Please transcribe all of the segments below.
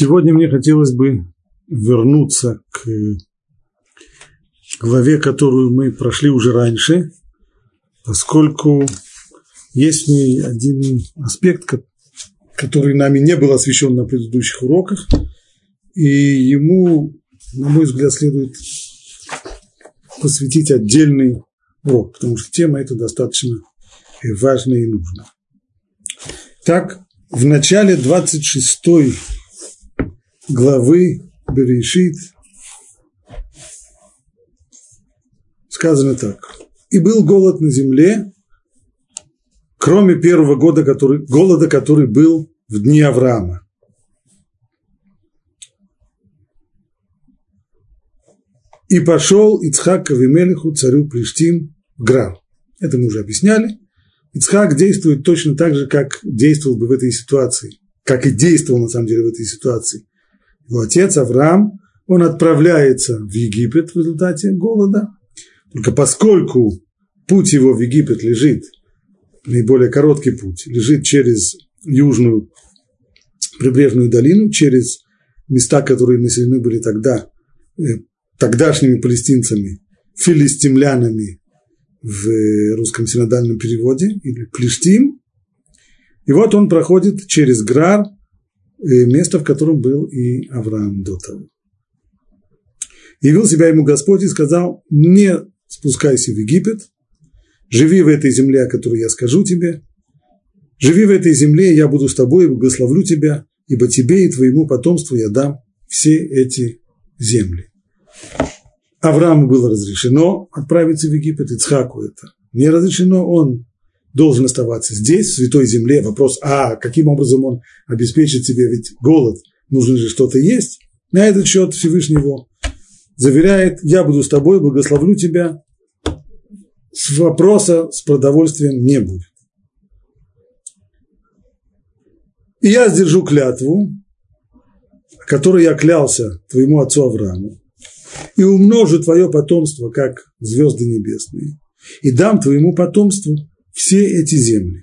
Сегодня мне хотелось бы вернуться к главе, которую мы прошли уже раньше, поскольку есть в ней один аспект, который нами не был освещен на предыдущих уроках, и ему, на мой взгляд, следует посвятить отдельный урок, потому что тема эта достаточно важная и нужная. Так, в начале 26 главы Берешит сказано так. «И был голод на земле, кроме первого года, который, голода, который был в дни Авраама. И пошел Ицхак к Авимелиху, царю Плештим, в Грар. Это мы уже объясняли. Ицхак действует точно так же, как действовал бы в этой ситуации, как и действовал на самом деле в этой ситуации. Его отец Авраам, он отправляется в Египет в результате голода. Только поскольку путь его в Египет лежит, наиболее короткий путь, лежит через южную прибрежную долину, через места, которые населены были тогда э, тогдашними палестинцами, филистимлянами в русском синодальном переводе, или Плештим. И вот он проходит через Грар, место, в котором был и Авраам до того. Явил себя ему Господь и сказал, не спускайся в Египет, живи в этой земле, о которой я скажу тебе, живи в этой земле, я буду с тобой и благословлю тебя, ибо тебе и твоему потомству я дам все эти земли. Аврааму было разрешено отправиться в Египет, Ицхаку это не разрешено, он должен оставаться здесь, в Святой Земле. Вопрос, а каким образом он обеспечит себе, ведь голод, нужно же что-то есть. На этот счет Всевышнего заверяет, я буду с тобой, благословлю тебя, с вопроса с продовольствием не будет. И я сдержу клятву, которой я клялся твоему отцу Аврааму, и умножу твое потомство, как звезды небесные, и дам твоему потомству все эти земли.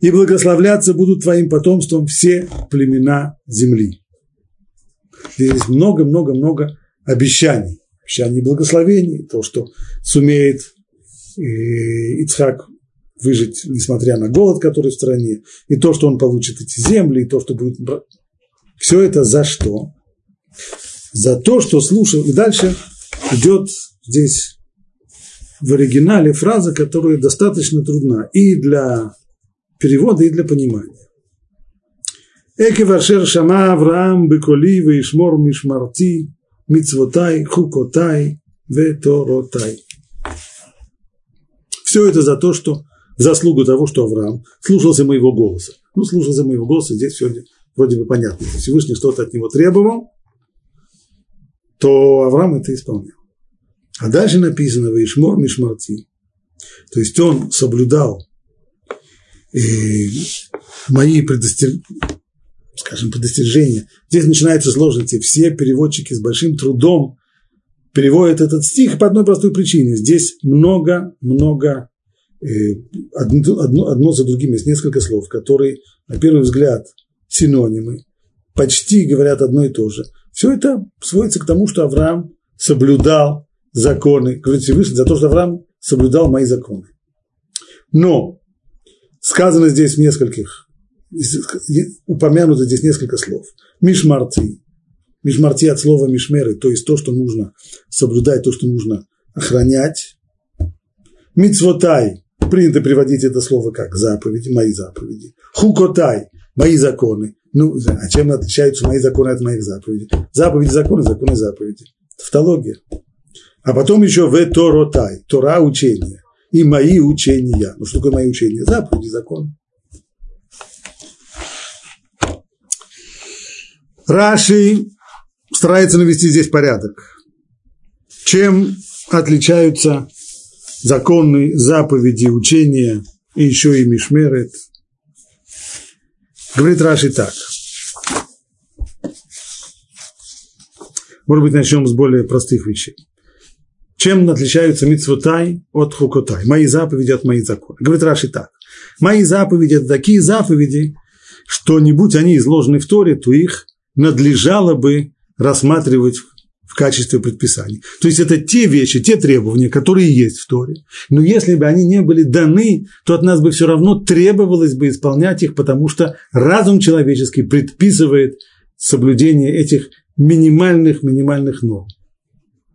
И благословляться будут твоим потомством все племена земли. Здесь много-много-много обещаний. Обещаний благословений, то, что сумеет э, Ицхак выжить, несмотря на голод, который в стране, и то, что он получит эти земли, и то, что будет... Все это за что? За то, что слушал. И дальше идет здесь в оригинале фраза, которая достаточно трудна и для перевода, и для понимания. Эки вашер шама Авраам беколи вишмор мишмарти мицвотай хукотай веторотай. Все это за то, что в заслугу того, что Авраам слушался моего голоса. Ну, слушался моего голоса, здесь все вроде бы понятно. Всевышний что-то от него требовал, то Авраам это исполнял. А дальше написано «Ваишмор мишмарти». То есть он соблюдал э, мои предостер... скажем, предостережения. Здесь начинаются сложности. Все переводчики с большим трудом переводят этот стих по одной простой причине. Здесь много-много э, одно, одно, одно за другим есть несколько слов, которые, на первый взгляд, синонимы, почти говорят одно и то же. Все это сводится к тому, что Авраам соблюдал законы, говорит Всевышний, за то, что Авраам соблюдал мои законы. Но сказано здесь в нескольких, упомянуто здесь несколько слов. Мишмарти. Мишмарти от слова мишмеры, то есть то, что нужно соблюдать, то, что нужно охранять. Мицвотай. Принято приводить это слово как заповеди, мои заповеди. Хукотай. Мои законы. Ну, а чем отличаются мои законы от моих заповедей? Заповеди, законы, законы, заповеди. Тавтология. А потом еще в Торотай, Тора учения. И мои учения. Ну, что такое мои учения? Заповеди, закон. Раши старается навести здесь порядок. Чем отличаются законы, заповеди, учения и еще и Мишмерет? Говорит Раши так. Может быть, начнем с более простых вещей. Чем отличаются мицвотай от хукотай? Мои заповеди от моих законов. Говорит Раши так. Мои заповеди – это такие заповеди, что не будь они изложены в Торе, то их надлежало бы рассматривать в качестве предписаний. То есть это те вещи, те требования, которые есть в Торе. Но если бы они не были даны, то от нас бы все равно требовалось бы исполнять их, потому что разум человеческий предписывает соблюдение этих минимальных, минимальных норм.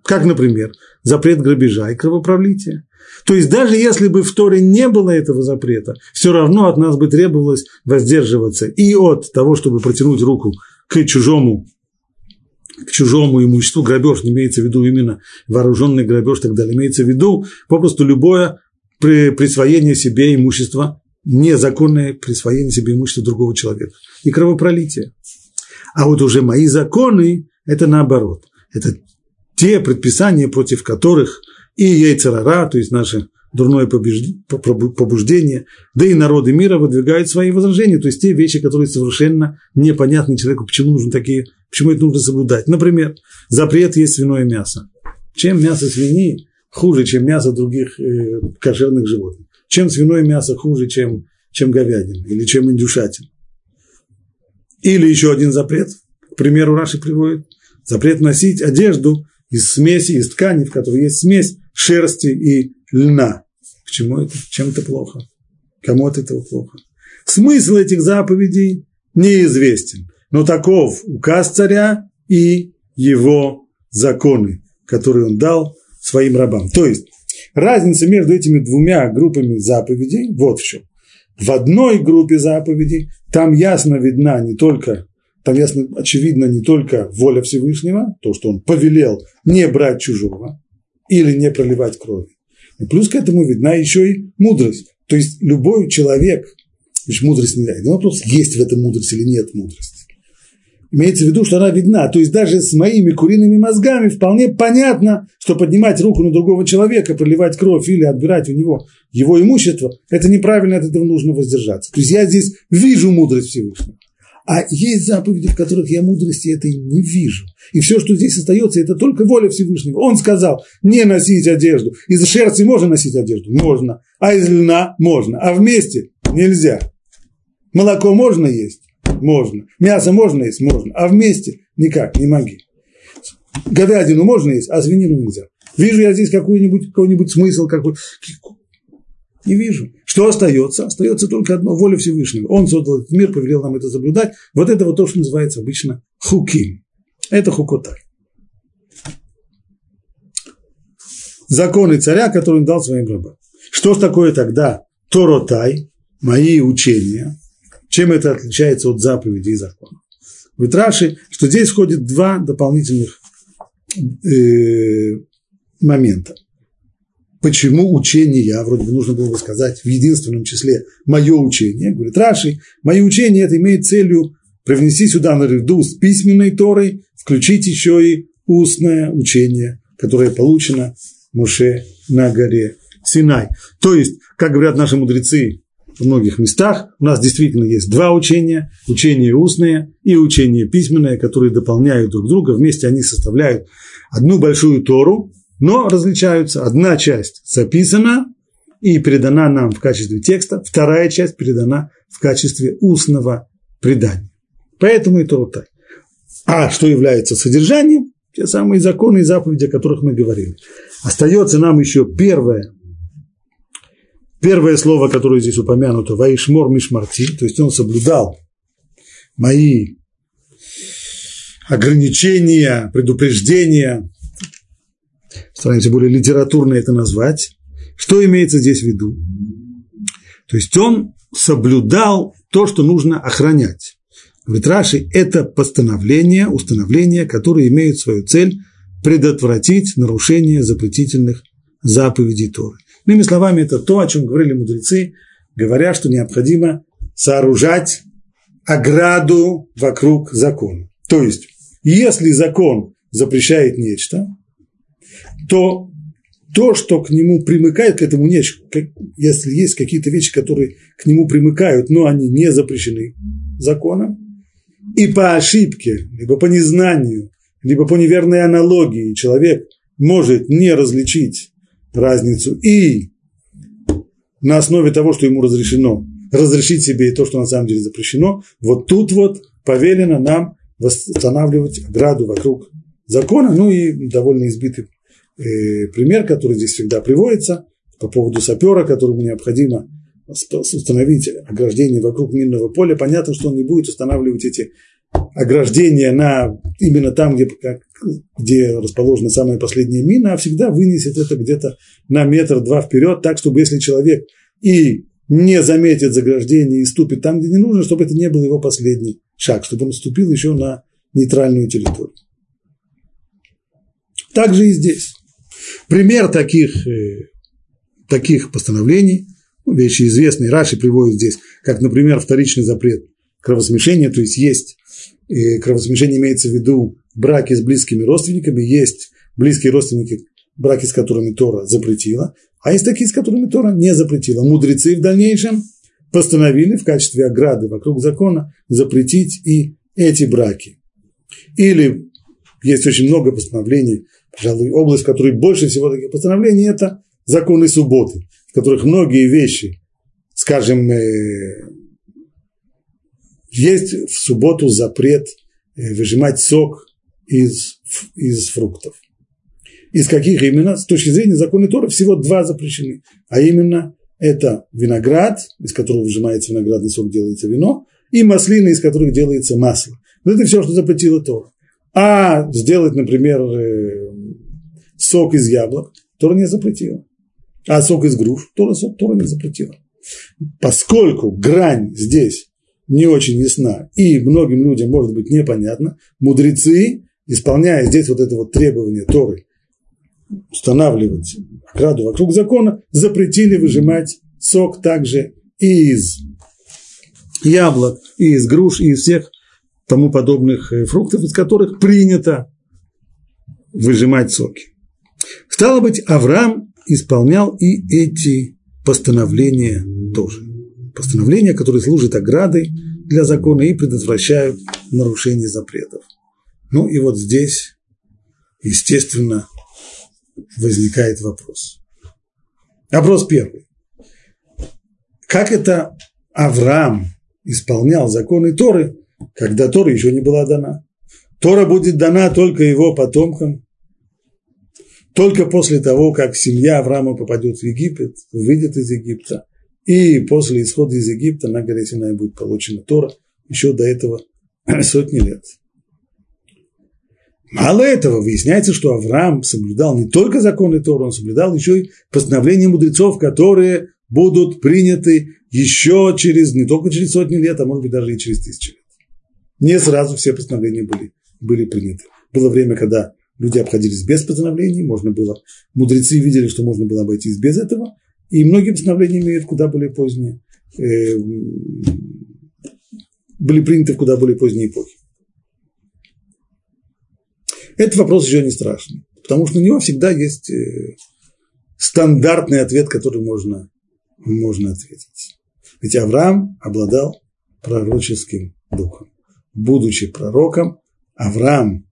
Как, например, запрет грабежа и кровопролития. То есть даже если бы в Торе не было этого запрета, все равно от нас бы требовалось воздерживаться и от того, чтобы протянуть руку к чужому к чужому имуществу, грабеж не имеется в виду именно вооруженный грабеж так далее, имеется в виду попросту любое присвоение себе имущества, незаконное присвоение себе имущества другого человека и кровопролитие. А вот уже мои законы – это наоборот. Это те предписания, против которых и яйцерара, то есть наше дурное побуждение, да и народы мира выдвигают свои возражения, то есть те вещи, которые совершенно непонятны человеку, почему нужно такие Почему это нужно соблюдать? Например, запрет есть свиное мясо. Чем мясо свиньи хуже, чем мясо других э, кошерных животных? Чем свиное мясо хуже, чем, чем говядина или чем индюшатина? Или еще один запрет, к примеру, Раши приводит, запрет носить одежду из смеси, из ткани, в которой есть смесь шерсти и льна. К чему это? Чем это плохо? Кому от этого плохо? Смысл этих заповедей неизвестен но таков указ царя и его законы, которые он дал своим рабам. То есть разница между этими двумя группами заповедей вот в чем. В одной группе заповедей там ясно видна не только, там ясно очевидно не только воля Всевышнего, то, что он повелел не брать чужого или не проливать крови. И плюс к этому видна еще и мудрость. То есть любой человек, мудрость не дает. Вопрос, есть в этом мудрость или нет мудрости. Имеется в виду, что она видна. То есть даже с моими куриными мозгами вполне понятно, что поднимать руку на другого человека, проливать кровь или отбирать у него его имущество, это неправильно, от этого нужно воздержаться. То есть я здесь вижу мудрость Всевышнего. А есть заповеди, в которых я мудрости этой не вижу. И все, что здесь остается, это только воля Всевышнего. Он сказал, не носить одежду. Из шерсти можно носить одежду? Можно. А из льна? Можно. А вместе? Нельзя. Молоко можно есть? Можно. Мясо можно есть? Можно. А вместе? Никак, не моги. Говядину можно есть, а свинину нельзя. Вижу я здесь какой-нибудь какой смысл, какой... Не вижу. Что остается? Остается только одно – воля Всевышнего. Он создал этот мир, повелел нам это соблюдать. Вот это вот то, что называется обычно хуким. Это хукотай. Законы царя, которые он дал своим рабам. Что ж такое тогда Торотай, мои учения, чем это отличается от заповедей и законов? В Раши, что здесь входит два дополнительных э, момента. Почему учение, вроде бы нужно было бы сказать в единственном числе мое учение, говорит Раши, мое учение это имеет целью привнести сюда наряду с письменной Торой, включить еще и устное учение, которое получено Муше на горе Синай. То есть, как говорят наши мудрецы, в многих местах. У нас действительно есть два учения, учение устное и учение письменное, которые дополняют друг друга, вместе они составляют одну большую Тору, но различаются. Одна часть записана и передана нам в качестве текста, вторая часть передана в качестве устного предания. Поэтому и Тору так. А что является содержанием? Те самые законы и заповеди, о которых мы говорили. Остается нам еще первое Первое слово, которое здесь упомянуто, «Ваишмор мишмарти», то есть он соблюдал мои ограничения, предупреждения, стараемся более литературно это назвать. Что имеется здесь в виду? То есть он соблюдал то, что нужно охранять. Говорит это постановление, установление, которое имеет свою цель предотвратить нарушение запретительных заповедей Торы. Иными словами, это то, о чем говорили мудрецы, говоря, что необходимо сооружать ограду вокруг закона. То есть, если закон запрещает нечто, то то, что к нему примыкает, к этому нечто, если есть какие-то вещи, которые к нему примыкают, но они не запрещены законом, и по ошибке, либо по незнанию, либо по неверной аналогии человек может не различить разницу и на основе того, что ему разрешено, разрешить себе и то, что на самом деле запрещено, вот тут вот повелено нам восстанавливать ограду вокруг закона. Ну и довольно избитый э, пример, который здесь всегда приводится по поводу сапера, которому необходимо установить ограждение вокруг минного поля. Понятно, что он не будет устанавливать эти ограждения на, именно там, где, как, где расположена самая последняя мина, а всегда вынесет это где-то на метр-два вперед, так, чтобы если человек и не заметит заграждение и ступит там, где не нужно, чтобы это не был его последний шаг, чтобы он ступил еще на нейтральную территорию. Также и здесь. Пример таких, э, таких постановлений, вещи известные, Раши приводит здесь, как, например, вторичный запрет кровосмешения, то есть есть э, кровосмешение имеется в виду браки с близкими родственниками, есть близкие родственники, браки с которыми Тора запретила, а есть такие, с которыми Тора не запретила. Мудрецы в дальнейшем постановили в качестве ограды вокруг закона запретить и эти браки. Или есть очень много постановлений, пожалуй, область, в которой больше всего таких постановлений – это законы субботы, в которых многие вещи, скажем, э, есть в субботу запрет э, выжимать сок из, из фруктов. Из каких именно? С точки зрения закона Тора всего два запрещены. А именно это виноград, из которого выжимается виноградный сок, делается вино, и маслины, из которых делается масло. Вот это все, что запретила Тора. А сделать, например, э, сок из яблок, Тора не запретила. А сок из груш Тора, Тора не запретила. Поскольку грань здесь не очень ясна и многим людям может быть непонятно, мудрецы, исполняя здесь вот это вот требование Торы устанавливать ограду вокруг закона, запретили выжимать сок также и из яблок, и из груш, и из всех тому подобных э, фруктов, из которых принято выжимать соки. Стало быть, Авраам исполнял и эти постановления тоже. Постановления, которые служат оградой для закона и предотвращают нарушение запретов. Ну и вот здесь, естественно, возникает вопрос. Вопрос первый. Как это Авраам исполнял законы Торы, когда Тора еще не была дана? Тора будет дана только его потомкам, только после того, как семья Авраама попадет в Египет, выйдет из Египта, и после исхода из Египта на горе Синай будет получена Тора, еще до этого сотни лет. Мало этого, выясняется, что Авраам соблюдал не только законы Тора, он соблюдал еще и постановления мудрецов, которые будут приняты еще через, не только через сотни лет, а может быть даже и через тысячи лет. Не сразу все постановления были, были приняты. Было время, когда люди обходились без постановлений, можно было, мудрецы видели, что можно было обойтись без этого, и многие постановления имеют куда более поздние, э, были приняты в куда более поздние эпохи. Этот вопрос еще не страшный, потому что на него всегда есть э, стандартный ответ, который можно, можно ответить. Ведь Авраам обладал пророческим духом. Будучи пророком, Авраам,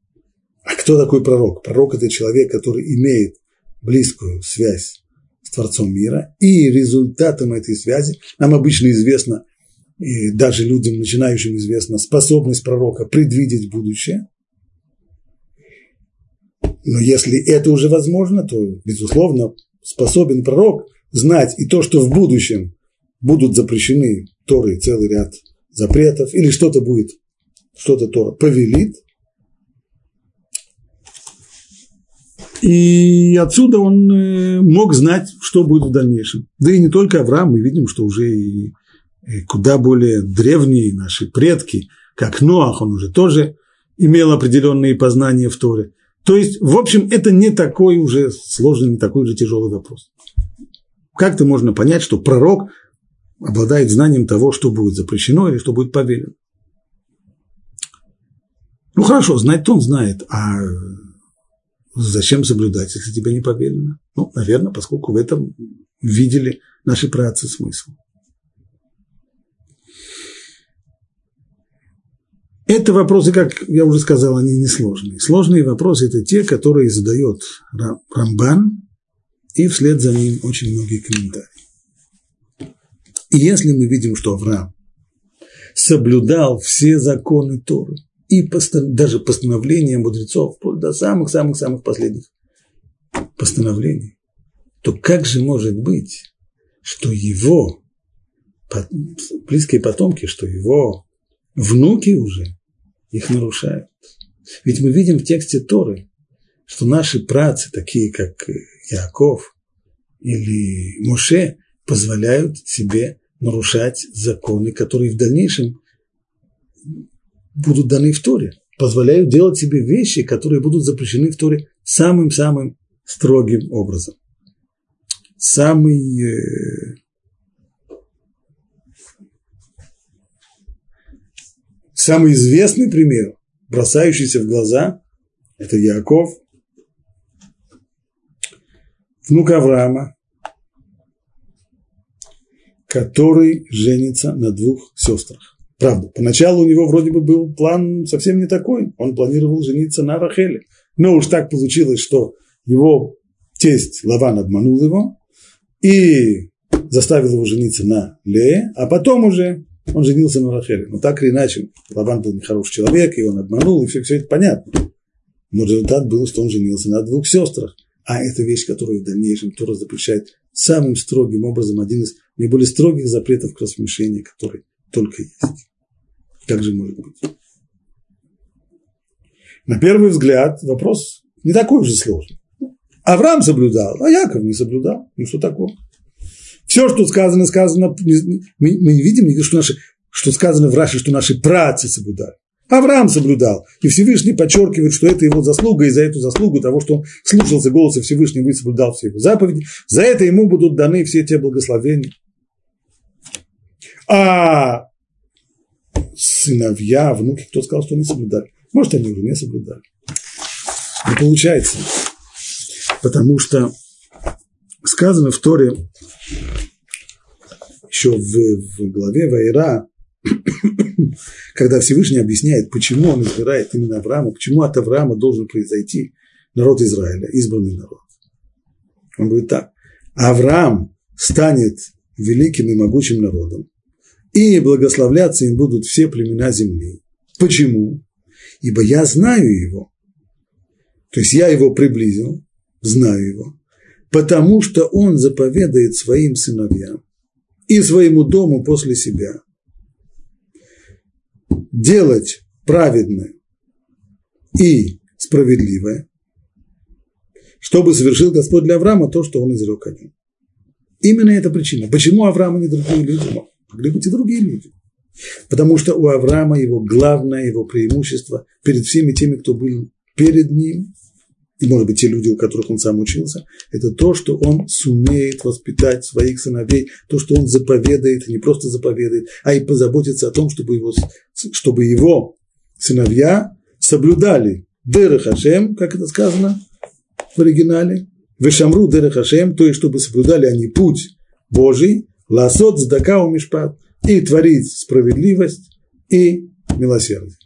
а кто такой пророк? Пророк – это человек, который имеет близкую связь с Творцом мира, и результатом этой связи нам обычно известно, и даже людям, начинающим известно, способность пророка предвидеть будущее. Но если это уже возможно, то, безусловно, способен пророк знать и то, что в будущем будут запрещены Торы целый ряд запретов, или что-то будет, что-то Тора повелит. И отсюда он э, мог знать, что будет в дальнейшем. Да и не только Авраам, мы видим, что уже и куда более древние наши предки, как Ноах, он уже тоже имел определенные познания в Торе. То есть, в общем, это не такой уже сложный, не такой уже тяжелый вопрос. Как-то можно понять, что пророк обладает знанием того, что будет запрещено или что будет повелено. Ну хорошо, знать-то он знает, а зачем соблюдать, если тебе не повелено? Ну, наверное, поскольку в этом видели наши працы смысл. Это вопросы, как я уже сказал, они несложные. Сложные вопросы – это те, которые задает Рамбан, и вслед за ним очень многие комментарии. И если мы видим, что Авраам соблюдал все законы Торы, и даже постановления мудрецов, до самых-самых-самых последних постановлений, то как же может быть, что его близкие потомки, что его внуки уже их нарушают? Ведь мы видим в тексте Торы, что наши працы, такие как Яков или Моше, позволяют себе нарушать законы, которые в дальнейшем будут даны в Торе, позволяют делать себе вещи, которые будут запрещены в Торе самым-самым строгим образом. Самый э, самый известный пример, бросающийся в глаза, это Яков, внук Авраама, который женится на двух сестрах. Правда, поначалу у него вроде бы был план совсем не такой. Он планировал жениться на Рахеле. Но уж так получилось, что его тесть Лаван обманул его и заставил его жениться на Лее, а потом уже он женился на Рахеле. Но так или иначе, Лаван был нехороший человек, и он обманул, и все, все это понятно. Но результат был, что он женился на двух сестрах. А это вещь, которую в дальнейшем Тора запрещает самым строгим образом, один из наиболее строгих запретов к рассмешению, который только есть. Как же может быть? На первый взгляд вопрос не такой уже сложный. Авраам соблюдал, а Яков не соблюдал. Ну что такое? Все, что сказано, сказано, мы, мы не видим, что, наши, что сказано в Раше, что наши працы соблюдали. Авраам соблюдал. И Всевышний подчеркивает, что это его заслуга, и за эту заслугу того, что он слушался голоса Всевышнего и соблюдал все его заповеди, за это ему будут даны все те благословения. А сыновья, внуки, кто сказал, что они соблюдали? Может, они уже не соблюдали. Не получается. Потому что сказано в Торе, еще в, в главе Вайра, когда Всевышний объясняет, почему он избирает именно Авраама, почему от Авраама должен произойти народ Израиля, избранный народ. Он говорит так, Авраам станет великим и могучим народом, и благословляться им будут все племена земли. Почему? Ибо я знаю его. То есть я его приблизил, знаю его, потому что он заповедает своим сыновьям и своему дому после себя делать праведное и справедливое, чтобы совершил Господь для Авраама то, что он изрек о нем. Именно эта причина. Почему Авраам и не другие люди? Могли быть и другие люди. Потому что у Авраама его главное, его преимущество перед всеми теми, кто был перед ним, и, может быть, те люди, у которых он сам учился, это то, что он сумеет воспитать своих сыновей, то, что он заповедает, не просто заповедает, а и позаботится о том, чтобы его, чтобы его сыновья соблюдали Дера Хашем, как это сказано в оригинале, Вешамру Дера Хашем, то есть, чтобы соблюдали они путь Божий, Ласот Здака Мишпат, и творить справедливость и милосердие.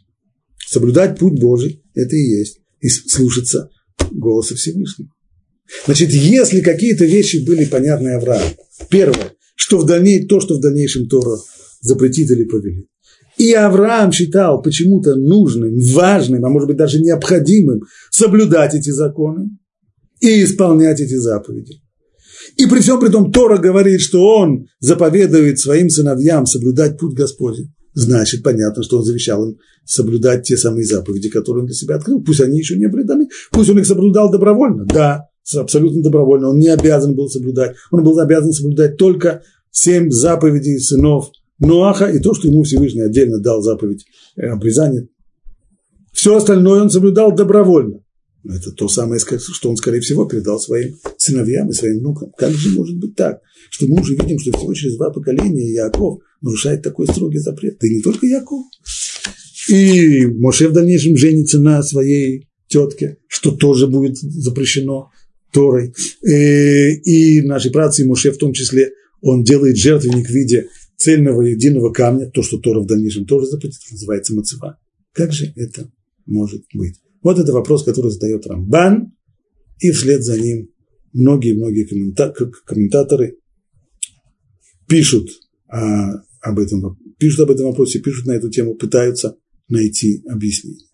Соблюдать путь Божий – это и есть, и слушаться голоса Всевышнего. Значит, если какие-то вещи были понятны Аврааму, первое, что в дальнейшем, то, что в дальнейшем Тора запретит или повелит, и Авраам считал почему-то нужным, важным, а может быть даже необходимым соблюдать эти законы и исполнять эти заповеди. И при всем при том Тора говорит, что он заповедует своим сыновьям соблюдать путь Господень значит, понятно, что он завещал им соблюдать те самые заповеди, которые он для себя открыл. Пусть они еще не были даны, пусть он их соблюдал добровольно. Да, абсолютно добровольно. Он не обязан был соблюдать. Он был обязан соблюдать только семь заповедей сынов Ноаха и то, что ему Всевышний отдельно дал заповедь э, обрезания. Все остальное он соблюдал добровольно. Это то самое, что он, скорее всего, передал своим сыновьям и своим внукам. Как же может быть так, что мы уже видим, что всего через два поколения Яков нарушает такой строгий запрет? Да и не только Яков. И Моше в дальнейшем женится на своей тетке, что тоже будет запрещено Торой. Э, и наши працы, Моше в том числе, он делает жертвенник в виде цельного единого камня, то, что Тора в дальнейшем тоже запретит, называется мацева. Как же это может быть? Вот это вопрос, который задает Рамбан, и вслед за ним многие-многие комментаторы пишут об этом, пишут об этом вопросе, пишут на эту тему, пытаются найти объяснение.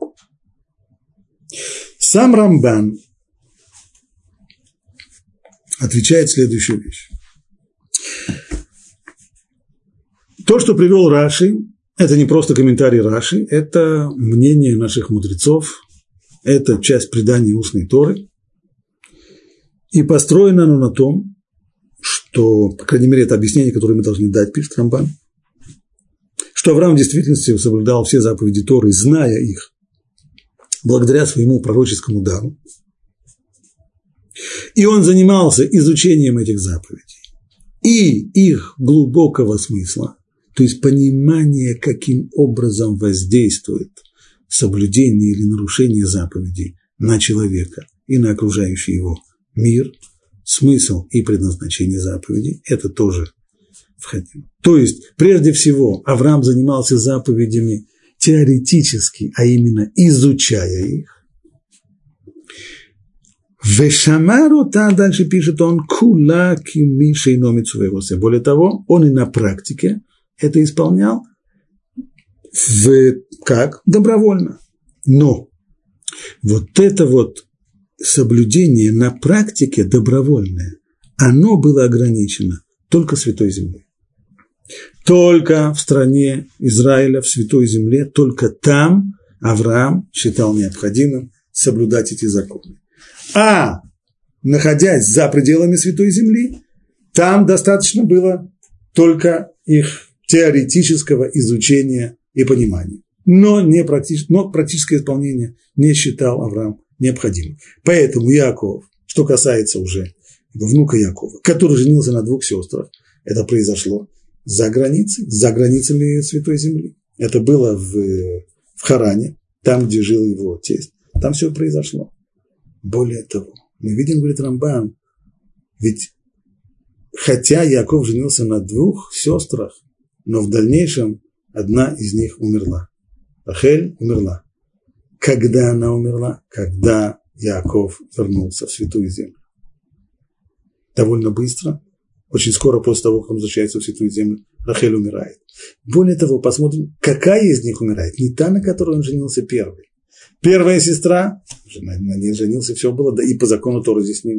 Сам Рамбан отвечает следующую вещь. То, что привел Раши, это не просто комментарий Раши, это мнение наших мудрецов, это часть предания устной Торы. И построено оно на том, что, по крайней мере, это объяснение, которое мы должны дать, пишет Рамбан, что Авраам в действительности соблюдал все заповеди Торы, зная их, благодаря своему пророческому дару. И он занимался изучением этих заповедей и их глубокого смысла, то есть понимание, каким образом воздействует соблюдение или нарушение заповедей на человека и на окружающий его мир, смысл и предназначение заповедей, это тоже входило. То есть, прежде всего, Авраам занимался заповедями теоретически, а именно изучая их. Вешамарута, дальше пишет он, кула кимиша и Более того, он и на практике это исполнял в, как? Добровольно. Но вот это вот соблюдение на практике добровольное, оно было ограничено только Святой Землей. Только в стране Израиля, в Святой Земле, только там Авраам считал необходимым соблюдать эти законы. А находясь за пределами Святой Земли, там достаточно было только их теоретического изучения и понимания. Но, не практич, но практическое исполнение не считал Авраам необходимым. Поэтому Яков, что касается уже внука Якова, который женился на двух сестрах, это произошло за границей, за границами Святой Земли. Это было в, в Харане, там, где жил его тесть. Там все произошло. Более того, мы видим, говорит Рамбан, ведь хотя Яков женился на двух сестрах, но в дальнейшем одна из них умерла. Рахель умерла. Когда она умерла? Когда Яков вернулся в Святую Землю. Довольно быстро, очень скоро после того, как он возвращается в Святую Землю, Рахель умирает. Более того, посмотрим, какая из них умирает. Не та, на которой он женился первый. Первая сестра, на, ней женился, все было, да и по закону Тора здесь, не,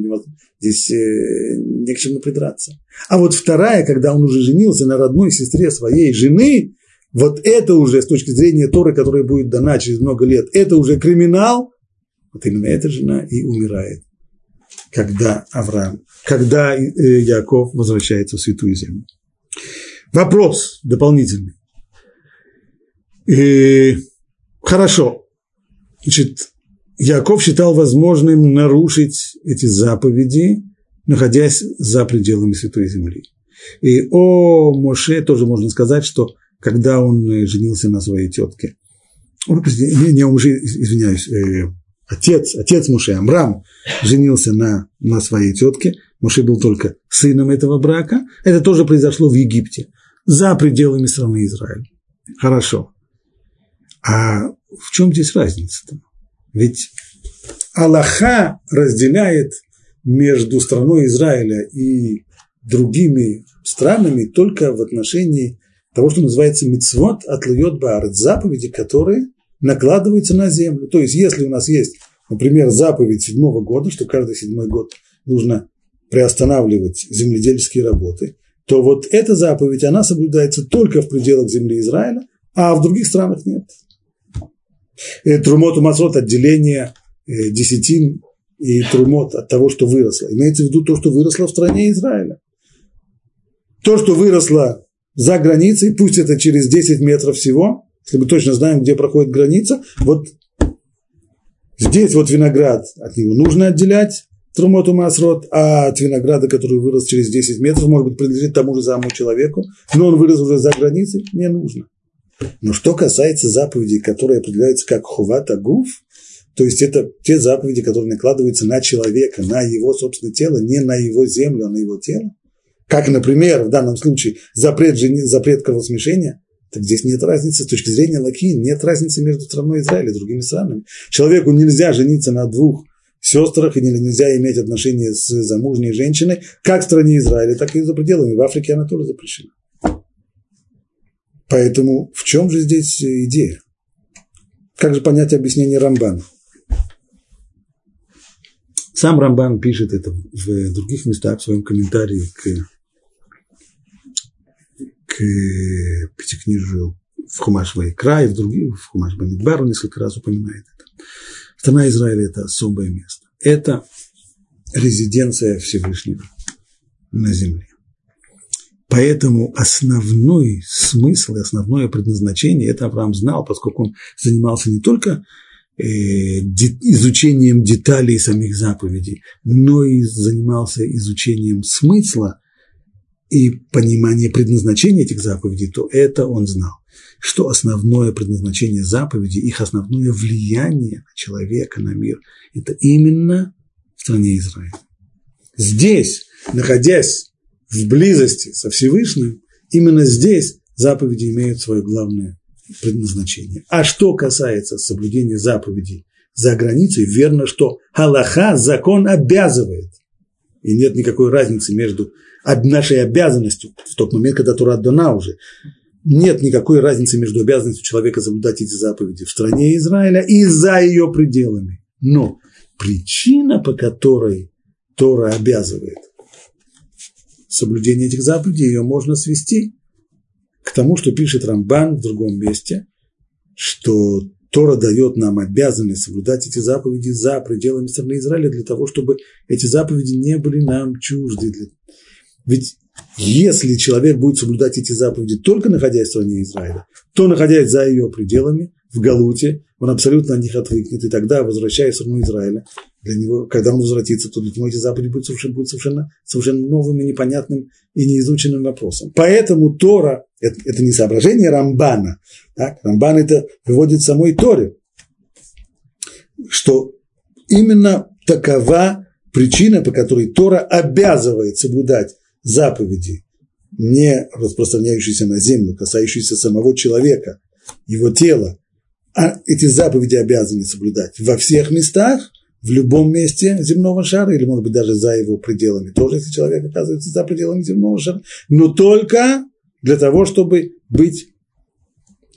здесь э, не к чему придраться. А вот вторая, когда он уже женился на родной сестре своей жены, вот это уже с точки зрения Торы, которая будет дана через много лет, это уже криминал, вот именно эта жена и умирает, когда Авраам, когда э, Яков возвращается в Святую Землю. Вопрос дополнительный. И, э, хорошо, значит, Яков считал возможным нарушить эти заповеди, находясь за пределами Святой Земли. И о Моше тоже можно сказать, что когда он э, женился на своей тетке. Не, не он уже, извиняюсь, э, отец, отец Муше, Амрам, женился на, на своей тетке. Муше был только сыном этого брака. Это тоже произошло в Египте, за пределами страны Израиль. Хорошо. А в чем здесь разница-то? Ведь Аллаха разделяет между страной Израиля и другими странами только в отношении того, что называется мицвод от льет заповеди, которые накладываются на землю. То есть, если у нас есть, например, заповедь седьмого года, что каждый седьмой год нужно приостанавливать земледельские работы, то вот эта заповедь, она соблюдается только в пределах земли Израиля, а в других странах нет. Э, трумот умасрот – отделение э, десятин и трумот от того, что выросло. Имеется в виду то, что выросло в стране Израиля. То, что выросло за границей, пусть это через 10 метров всего, если мы точно знаем, где проходит граница, вот здесь вот виноград, от него нужно отделять трумоту масрот, а от винограда, который вырос через 10 метров, может быть, принадлежит тому же самому человеку, но он вырос уже за границей, не нужно. Но что касается заповедей, которые определяются как хуват агуф, то есть это те заповеди, которые накладываются на человека, на его собственное тело, не на его землю, а на его тело, как, например, в данном случае запрет, запрет кровосмешения, так здесь нет разницы с точки зрения Лаки, нет разницы между страной Израиля и другими странами. Человеку нельзя жениться на двух сестрах, и нельзя иметь отношения с замужней женщиной, как в стране Израиля, так и за пределами. В Африке она тоже запрещена. Поэтому в чем же здесь идея? Как же понять объяснение Рамбана? Сам Рамбан пишет это в других местах, в своем комментарии к, к пятикнижию в Хумаш и в других, в Хумаш Бамидбару несколько раз упоминает это. Страна Израиля – это особое место. Это резиденция Всевышнего на земле. Поэтому основной смысл и основное предназначение это Авраам знал, поскольку он занимался не только э, изучением деталей самих заповедей, но и занимался изучением смысла и понимания предназначения этих заповедей, то это он знал. Что основное предназначение заповедей, их основное влияние на человека, на мир, это именно в стране Израиля. Здесь, находясь в близости со Всевышним, именно здесь заповеди имеют свое главное предназначение. А что касается соблюдения заповедей за границей, верно, что Аллаха закон обязывает. И нет никакой разницы между нашей обязанностью в тот момент, когда Тура дана уже. Нет никакой разницы между обязанностью человека соблюдать эти заповеди в стране Израиля и за ее пределами. Но причина, по которой Тора обязывает соблюдение этих заповедей, ее можно свести к тому, что пишет Рамбан в другом месте, что Тора дает нам обязанность соблюдать эти заповеди за пределами страны Израиля для того, чтобы эти заповеди не были нам чужды. Ведь если человек будет соблюдать эти заповеди только находясь в стране Израиля, то находясь за ее пределами, в Галуте, он абсолютно от них отвыкнет, и тогда, возвращаясь в страну Израиля, для него, когда он возвратится, то для него эти заповеди будут совершенно, будут совершенно, совершенно новым и непонятным и неизученным вопросом. Поэтому Тора это, – это не соображение Рамбана. Так? Рамбан это выводит самой Торе, что именно такова причина, по которой Тора обязывает соблюдать заповеди, не распространяющиеся на землю, касающиеся самого человека, его тела, а эти заповеди обязаны соблюдать во всех местах, в любом месте земного шара, или, может быть, даже за его пределами, тоже, если человек оказывается за пределами земного шара, но только для того, чтобы быть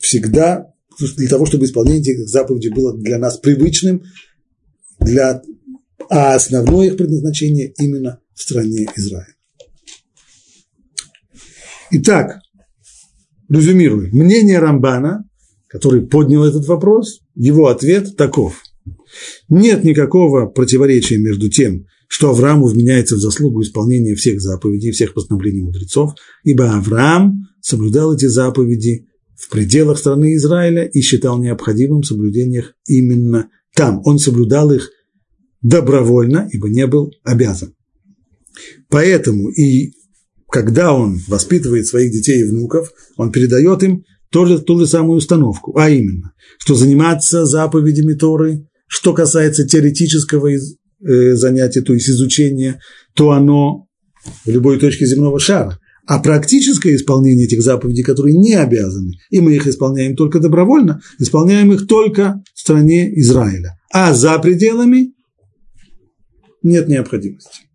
всегда, для того, чтобы исполнение этих заповедей было для нас привычным, для, а основное их предназначение именно в стране Израиля. Итак, резюмируем. Мнение Рамбана, который поднял этот вопрос, его ответ таков. Нет никакого противоречия между тем, что Аврааму вменяется в заслугу исполнения всех заповедей, всех постановлений мудрецов, ибо Авраам соблюдал эти заповеди в пределах страны Израиля и считал необходимым соблюдение их именно там. Он соблюдал их добровольно, ибо не был обязан. Поэтому и когда он воспитывает своих детей и внуков, он передает им тоже ту же самую установку, а именно, что заниматься заповедями Торы, что касается теоретического э, занятия, то есть изучения, то оно в любой точке земного шара. А практическое исполнение этих заповедей, которые не обязаны, и мы их исполняем только добровольно, исполняем их только в стране Израиля. А за пределами нет необходимости.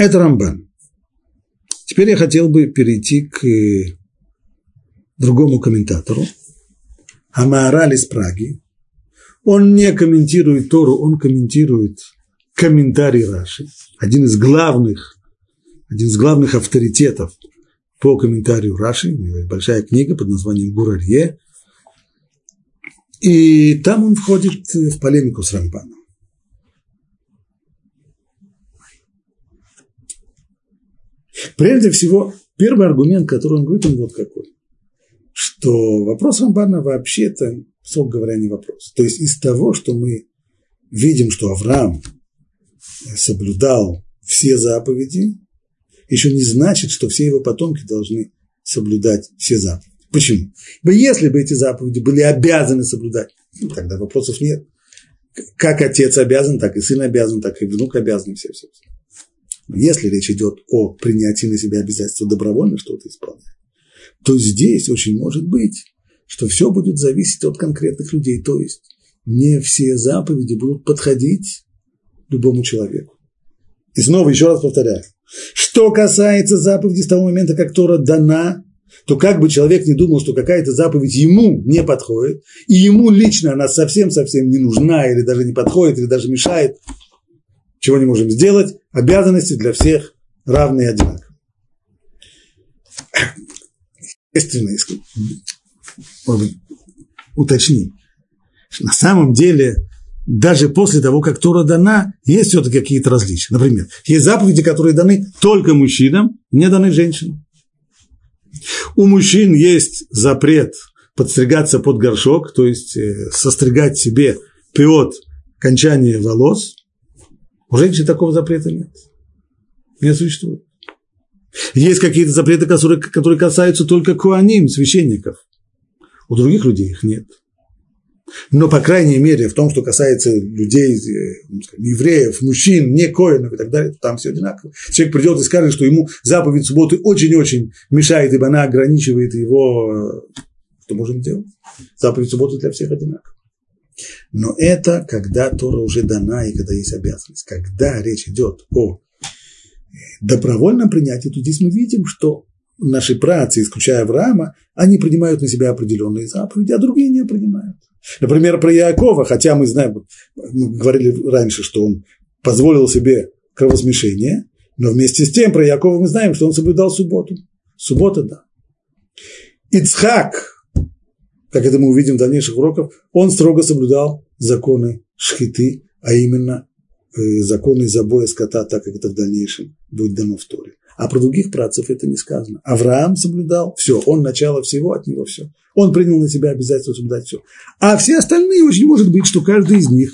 Это Рамбан. Теперь я хотел бы перейти к э, другому комментатору, Амаараль из Праги. Он не комментирует Тору, он комментирует комментарий Раши, один из главных, один из главных авторитетов по комментарию Раши, у него есть большая книга под названием Гурарье, и там он входит в полемику с Рамбаном. Прежде всего, первый аргумент, который он говорит, он вот какой. Что вопрос Рамбана вообще-то, срок говоря, не вопрос. То есть из того, что мы видим, что Авраам соблюдал все заповеди, еще не значит, что все его потомки должны соблюдать все заповеди. Почему? Ибо если бы эти заповеди были обязаны соблюдать, ну, тогда вопросов нет. Как отец обязан, так и сын обязан, так и внук обязан, все, все. все. Если речь идет о принятии на себя обязательства добровольно что-то исполнять, то здесь очень может быть, что все будет зависеть от конкретных людей. То есть не все заповеди будут подходить любому человеку. И снова еще раз повторяю, что касается заповеди с того момента, как Тора дана, то как бы человек не думал, что какая-то заповедь ему не подходит, и ему лично она совсем-совсем не нужна, или даже не подходит, или даже мешает, чего не можем сделать, обязанности для всех равные и одинаковые. Естественно, уточним, на самом деле даже после того, как Тора дана, есть все-таки какие-то различия. Например, есть заповеди, которые даны только мужчинам, не даны женщинам. У мужчин есть запрет подстригаться под горшок, то есть э, состригать себе пиот кончания волос. У женщин такого запрета нет. Не существует. Есть какие-то запреты, которые, касаются только куаним, священников. У других людей их нет. Но, по крайней мере, в том, что касается людей, э, евреев, мужчин, не коинов и так далее, там все одинаково. Человек придет и скажет, что ему заповедь субботы очень-очень мешает, ибо она ограничивает его. Э, что можем делать? Заповедь субботы для всех одинакова. Но это когда Тора уже дана и когда есть обязанность. Когда речь идет о добровольном принятии, то здесь мы видим, что наши працы, исключая Авраама, они принимают на себя определенные заповеди, а другие не принимают. Например, про Якова, хотя мы знаем, мы говорили раньше, что он позволил себе кровосмешение, но вместе с тем про Якова мы знаем, что он соблюдал субботу. Суббота, да. Ицхак, как это мы увидим в дальнейших уроках, он строго соблюдал законы шхиты, а именно э, законы забоя скота, так как это в дальнейшем будет дано в Торе. А про других працев это не сказано. Авраам соблюдал все, он начало всего, от него все. Он принял на себя обязательство соблюдать все. А все остальные очень может быть, что каждый из них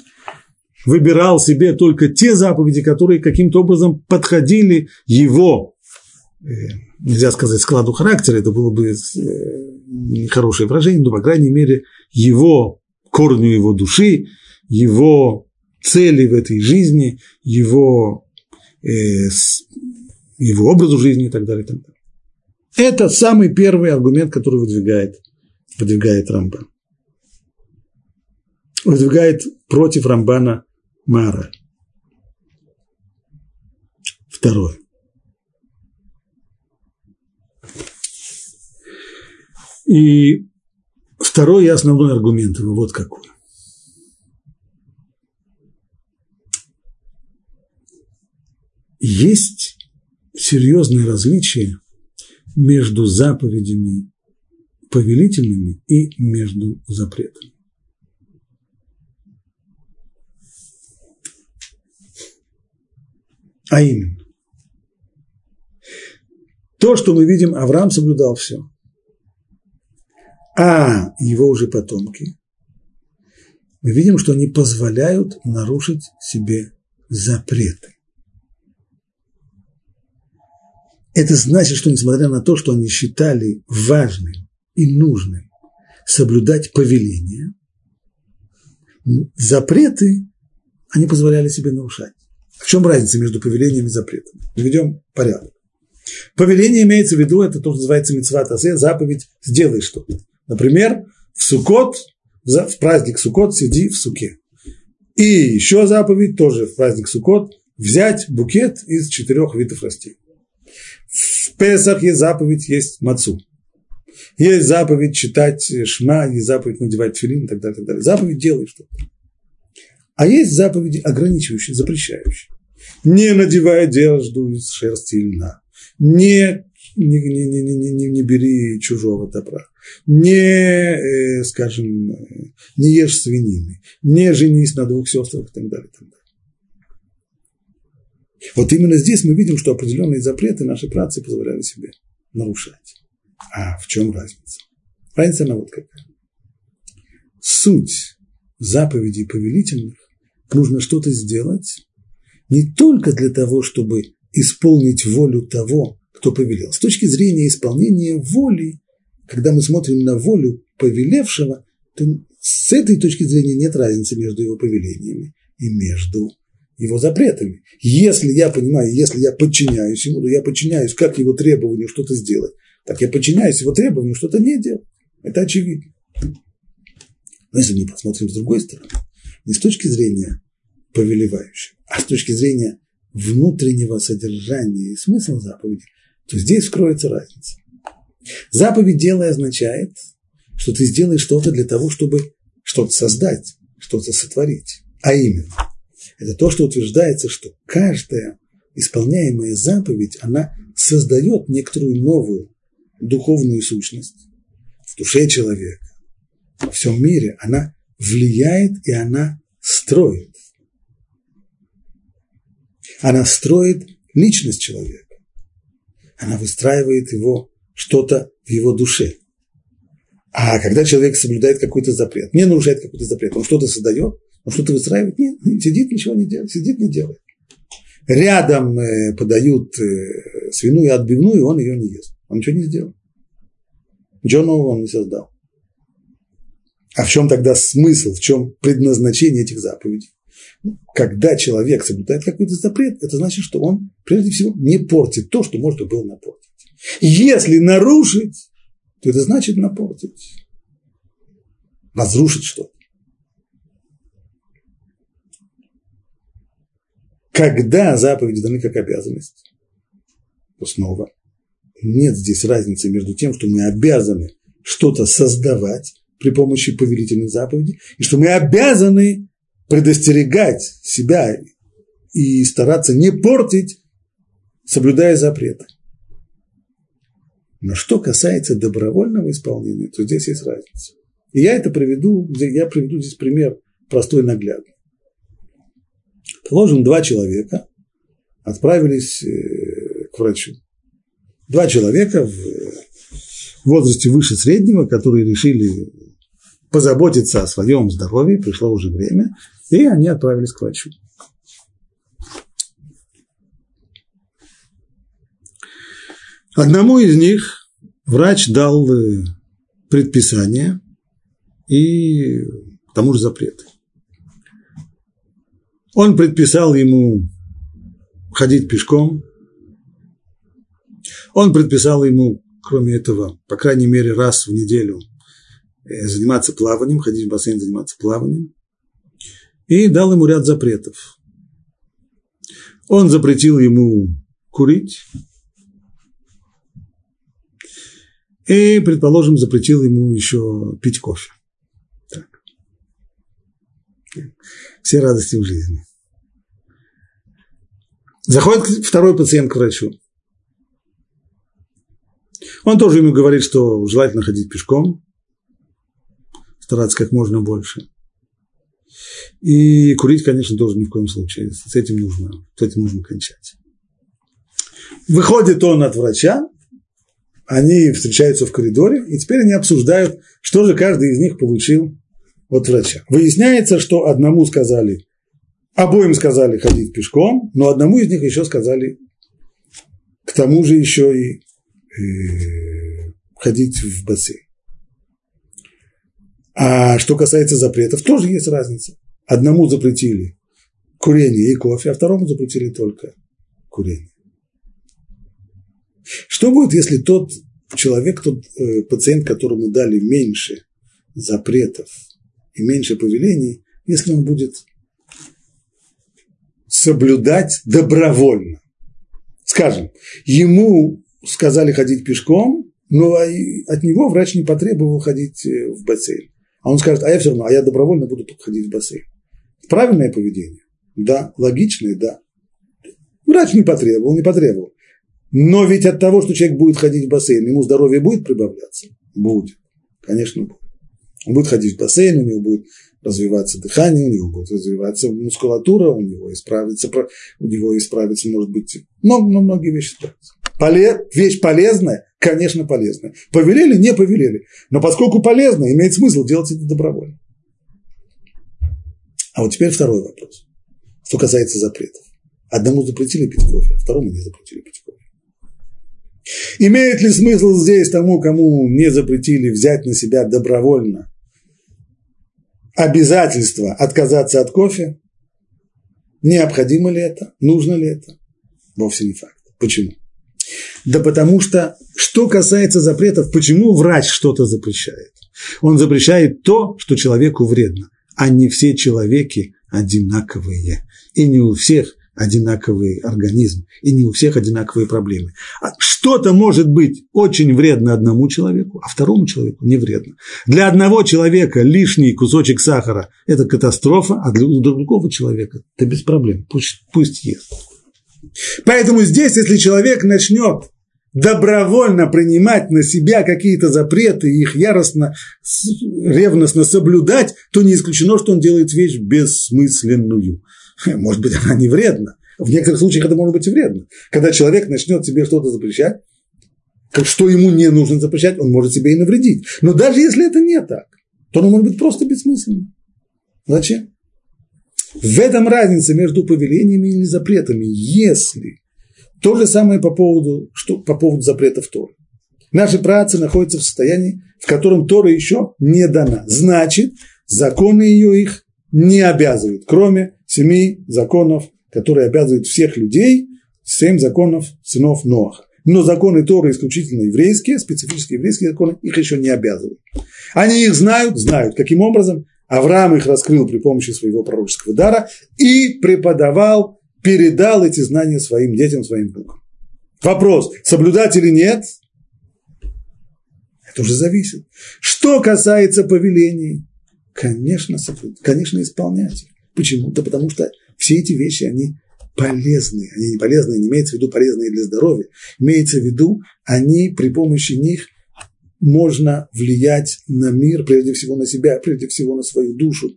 выбирал себе только те заповеди, которые каким-то образом подходили его, нельзя сказать, складу характера, это было бы э, нехорошее выражение, но, по крайней мере, его корню его души, его цели в этой жизни, его э, его образу жизни и так далее. И так далее. Это самый первый аргумент, который выдвигает, выдвигает Рамбан. Выдвигает против Рамбана Мара. Второе. И второй и основной аргумент, вот какой. Есть серьезные различия между заповедями повелительными и между запретами. А именно, то, что мы видим, Авраам соблюдал все, а его уже потомки, мы видим, что они позволяют нарушить себе запреты. Это значит, что несмотря на то, что они считали важным и нужным соблюдать повеления, запреты они позволяли себе нарушать. В чем разница между повелением и запретом? Введем порядок. Повеление имеется в виду, это то, что называется митцват заповедь «сделай что-то». Например, в Сукот, в праздник Сукот сиди в суке. И еще заповедь, тоже в праздник Сукот, взять букет из четырех видов растений. В Песах есть заповедь, есть мацу. Есть заповедь читать шма, есть заповедь надевать филин и так далее, так далее. Заповедь делай что-то. А есть заповеди ограничивающие, запрещающие. Не надевай одежду из шерсти и льна. Не, не, не, не, не, не, не бери чужого добра. Не, э, скажем, не ешь свинины. Не женись на двух сестрах и так далее. Так далее. Вот именно здесь мы видим, что определенные запреты наши працы позволяли себе нарушать. А в чем разница? Разница она вот какая. Суть заповедей повелительных нужно что-то сделать не только для того, чтобы исполнить волю того, кто повелел. С точки зрения исполнения воли, когда мы смотрим на волю повелевшего, то с этой точки зрения нет разницы между его повелениями и между его запретами. Если я понимаю, если я подчиняюсь ему, то я подчиняюсь как его требованию что-то сделать, так я подчиняюсь его требованию что-то не делать. Это очевидно. Но если мы посмотрим с другой стороны, не с точки зрения повелевающего, а с точки зрения внутреннего содержания и смысла заповеди, то здесь вскроется разница. Заповедь делай означает, что ты сделаешь что-то для того, чтобы что-то создать, что-то сотворить. А именно, это то, что утверждается, что каждая исполняемая заповедь, она создает некоторую новую духовную сущность в душе человека, во всем мире. Она влияет и она строит. Она строит личность человека. Она выстраивает его что-то в его душе. А когда человек соблюдает какой-то запрет, не нарушает какой-то запрет, он что-то создает, он что-то выстраивает, нет, сидит, ничего не делает, сидит, не делает. Рядом э, подают э, свиную отбивную, он ее не ест. Он ничего не сделал. Ничего нового он не создал. А в чем тогда смысл, в чем предназначение этих заповедей? Когда человек соблюдает какой-то запрет, это значит, что он, прежде всего, не портит то, что можно было напортить. Если нарушить, то это значит напортить. Разрушить что-то. Когда заповеди даны как обязанность, то снова нет здесь разницы между тем, что мы обязаны что-то создавать при помощи повелительных заповедей, и что мы обязаны предостерегать себя и стараться не портить, соблюдая запреты. Но что касается добровольного исполнения, то здесь есть разница. И я это приведу, я приведу здесь пример простой наглядный. Положим, два человека отправились э, к врачу. Два человека в возрасте выше среднего, которые решили позаботиться о своем здоровье, пришло уже время, и они отправились к врачу. Одному из них врач дал э, предписание и к тому же запреты. Он предписал ему ходить пешком. Он предписал ему, кроме этого, по крайней мере, раз в неделю э, заниматься плаванием, ходить в бассейн, заниматься плаванием. И дал ему ряд запретов. Он запретил ему курить, И, предположим, запретил ему еще пить кофе. Так. Все радости в жизни. Заходит второй пациент к врачу. Он тоже ему говорит, что желательно ходить пешком, стараться как можно больше. И курить, конечно, тоже ни в коем случае. С этим нужно, с этим нужно кончать. Выходит он от врача, они встречаются в коридоре, и теперь они обсуждают, что же каждый из них получил от врача. Выясняется, что одному сказали, обоим сказали ходить пешком, но одному из них еще сказали, к тому же еще и э, ходить в бассейн. А что касается запретов, тоже есть разница. Одному запретили курение и кофе, а второму запретили только курение. Что будет, если тот человек, тот э, пациент, которому дали меньше запретов и меньше повелений, если он будет соблюдать добровольно? Скажем, ему сказали ходить пешком, но от него врач не потребовал ходить э, в бассейн. А он скажет, а я все равно, а я добровольно буду ходить в бассейн. Правильное поведение? Да. Логичное? Да. Врач не потребовал, не потребовал. Но ведь от того, что человек будет ходить в бассейн, ему здоровье будет прибавляться? Будет. Конечно, будет. Он будет ходить в бассейн, у него будет развиваться дыхание, у него будет развиваться мускулатура, у него исправится, у него исправится, может быть, много, но многие вещи исправятся. Поле, вещь полезная, конечно, полезная. Повелели, не повелели. Но поскольку полезно, имеет смысл делать это добровольно. А вот теперь второй вопрос, что касается запретов. Одному запретили пить кофе, а второму не запретили пить кофе. Имеет ли смысл здесь тому, кому не запретили взять на себя добровольно обязательство отказаться от кофе? Необходимо ли это? Нужно ли это? Вовсе не факт. Почему? Да потому что, что касается запретов, почему врач что-то запрещает? Он запрещает то, что человеку вредно, а не все человеки одинаковые. И не у всех одинаковый организм, и не у всех одинаковые проблемы. А что-то может быть очень вредно одному человеку, а второму человеку не вредно. Для одного человека лишний кусочек сахара – это катастрофа, а для другого человека – это без проблем, пусть, пусть ест. Поэтому здесь, если человек начнет добровольно принимать на себя какие-то запреты и их яростно, ревностно соблюдать, то не исключено, что он делает вещь бессмысленную. Может быть, она не вредна. В некоторых случаях это может быть и вредно. Когда человек начнет себе что-то запрещать, что ему не нужно запрещать, он может себе и навредить. Но даже если это не так, то оно может быть просто бессмысленным. Зачем? В этом разница между повелениями и запретами. Если то же самое по поводу, что, по поводу запретов Торы. Наши працы находятся в состоянии, в котором Тора еще не дана. Значит, законы ее их не обязывают, кроме семи законов, которые обязывают всех людей, семь законов сынов Ноаха. Но законы Торы исключительно еврейские, специфические еврейские законы, их еще не обязывают. Они их знают, знают. Каким образом? Авраам их раскрыл при помощи своего пророческого дара и преподавал передал эти знания своим детям, своим внукам. Вопрос, соблюдать или нет, это уже зависит. Что касается повелений, конечно, конечно, исполнять. Почему? Да потому что все эти вещи, они полезны. Они не полезны, не имеется в виду полезные для здоровья. Имеется в виду, они при помощи них можно влиять на мир, прежде всего на себя, прежде всего на свою душу,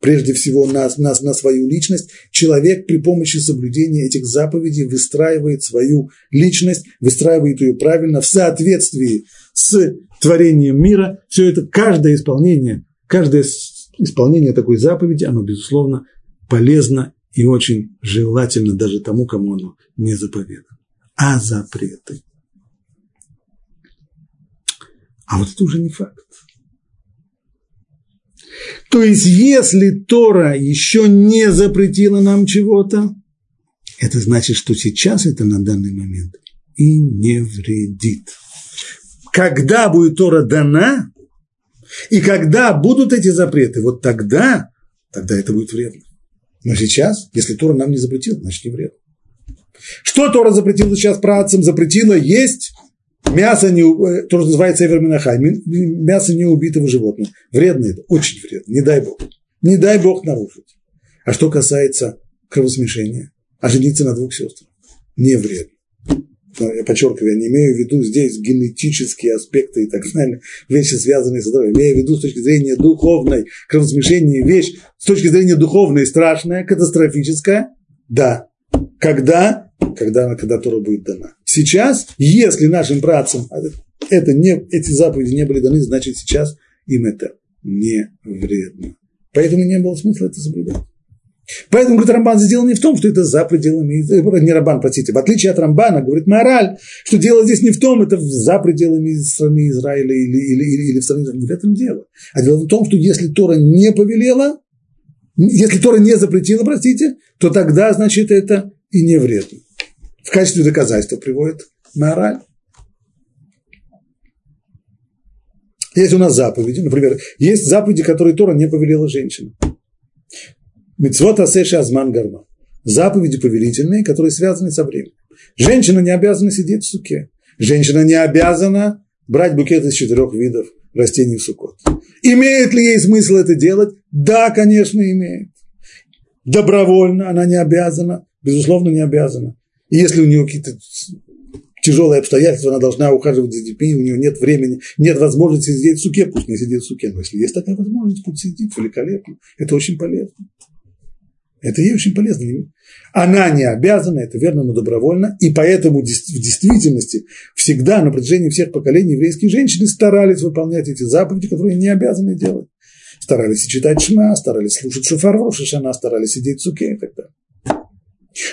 прежде всего на, на, на свою личность, человек при помощи соблюдения этих заповедей выстраивает свою личность, выстраивает ее правильно в соответствии с творением мира. Все это, каждое исполнение, каждое исполнение такой заповеди, оно, безусловно, полезно и очень желательно даже тому, кому оно не заповедано. А запреты? А вот это уже не факт. То есть, если Тора еще не запретила нам чего-то, это значит, что сейчас это на данный момент и не вредит. Когда будет Тора дана, и когда будут эти запреты, вот тогда, тогда это будет вредно. Но сейчас, если Тора нам не запретила, значит не вредно. Что Тора запретила сейчас працам? Запретила есть Мясо, не, э, то, что называется эверминахай, мясо неубитого животного. Вредно это, очень вредно, не дай бог. Не дай бог нарушить. А что касается кровосмешения, а жениться на двух сестрах, не вредно. Я подчеркиваю, я не имею в виду здесь генетические аспекты и так далее, вещи, связанные с здоровьем. Имею в виду с точки зрения духовной, кровосмешение вещь, с точки зрения духовной страшная, катастрофическая, да. Когда? Когда, когда Тора будет дана. Сейчас, если нашим працам это не, эти заповеди не были даны, значит сейчас им это не вредно. Поэтому не было смысла это соблюдать. Поэтому, говорит, Рамбан сделал не в том, что это за пределами, э, не Рамбан, простите, в отличие от Рамбана, говорит мораль, что дело здесь не в том, это за пределами страны Израиля или, или, или, или в стране не в этом дело. А дело в том, что если Тора не повелела, если Тора не запретила, простите, то тогда, значит, это и не вредно. В качестве доказательства приводит мораль. Есть у нас заповеди, например, есть заповеди, которые Тора не повелела женщинам. Мецвод асеши азман гарма. Заповеди повелительные, которые связаны со временем. Женщина не обязана сидеть в суке. Женщина не обязана брать букет из четырех видов растений в сукот. Имеет ли ей смысл это делать? Да, конечно, имеет. Добровольно она не обязана, безусловно, не обязана. И если у нее какие-то тяжелые обстоятельства, она должна ухаживать за детьми, у нее нет времени, нет возможности сидеть в суке, пусть не сидит в суке. Но если есть такая возможность, пусть сидит, великолепно. Это очень полезно. Это ей очень полезно. Она не обязана, это верно, но добровольно. И поэтому в действительности всегда на протяжении всех поколений еврейские женщины старались выполнять эти заповеди, которые не обязаны делать. Старались читать шма, старались слушать шофар Рошашана, старались сидеть в суке и так далее.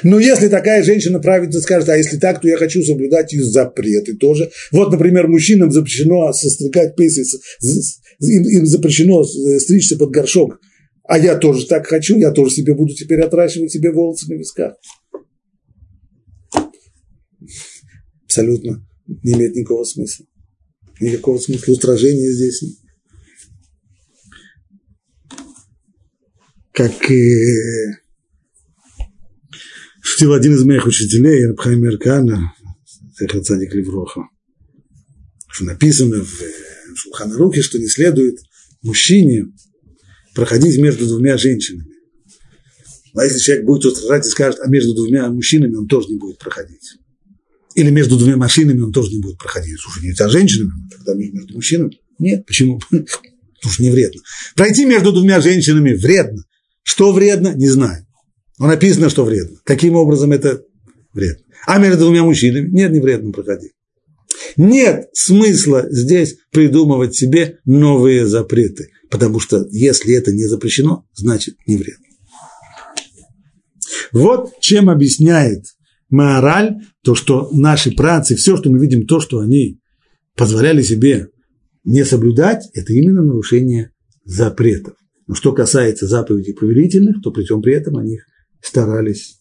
Но если такая женщина праведно скажет, а если так, то я хочу соблюдать и запреты тоже. Вот, например, мужчинам запрещено состригать пейсы, им, им запрещено стричься под горшок, а я тоже так хочу, я тоже себе буду теперь отращивать себе волосы на висках. Абсолютно не имеет никакого смысла. Никакого смысла устражения здесь нет. Как и Шутил один из моих учителей, Рабхайм Меркана, Цадик Левроха, что написано в Шулханарухе, что не следует мужчине проходить между двумя женщинами. А если человек будет устражать и скажет, а между двумя мужчинами он тоже не будет проходить. Или между двумя машинами он тоже не будет проходить. Слушай, не а женщинами, тогда между мужчинами. Нет, почему? Потому что не вредно. Пройти между двумя женщинами вредно. Что вредно, не знаю. Но написано, что вредно. Каким образом это вредно? А между двумя мужчинами? Нет, не вредно проходить. Нет смысла здесь придумывать себе новые запреты, потому что если это не запрещено, значит не вредно. Вот чем объясняет Маораль то, что наши працы, все, что мы видим, то, что они позволяли себе не соблюдать, это именно нарушение запретов. Но что касается заповедей повелительных, то при всем при этом они их старались,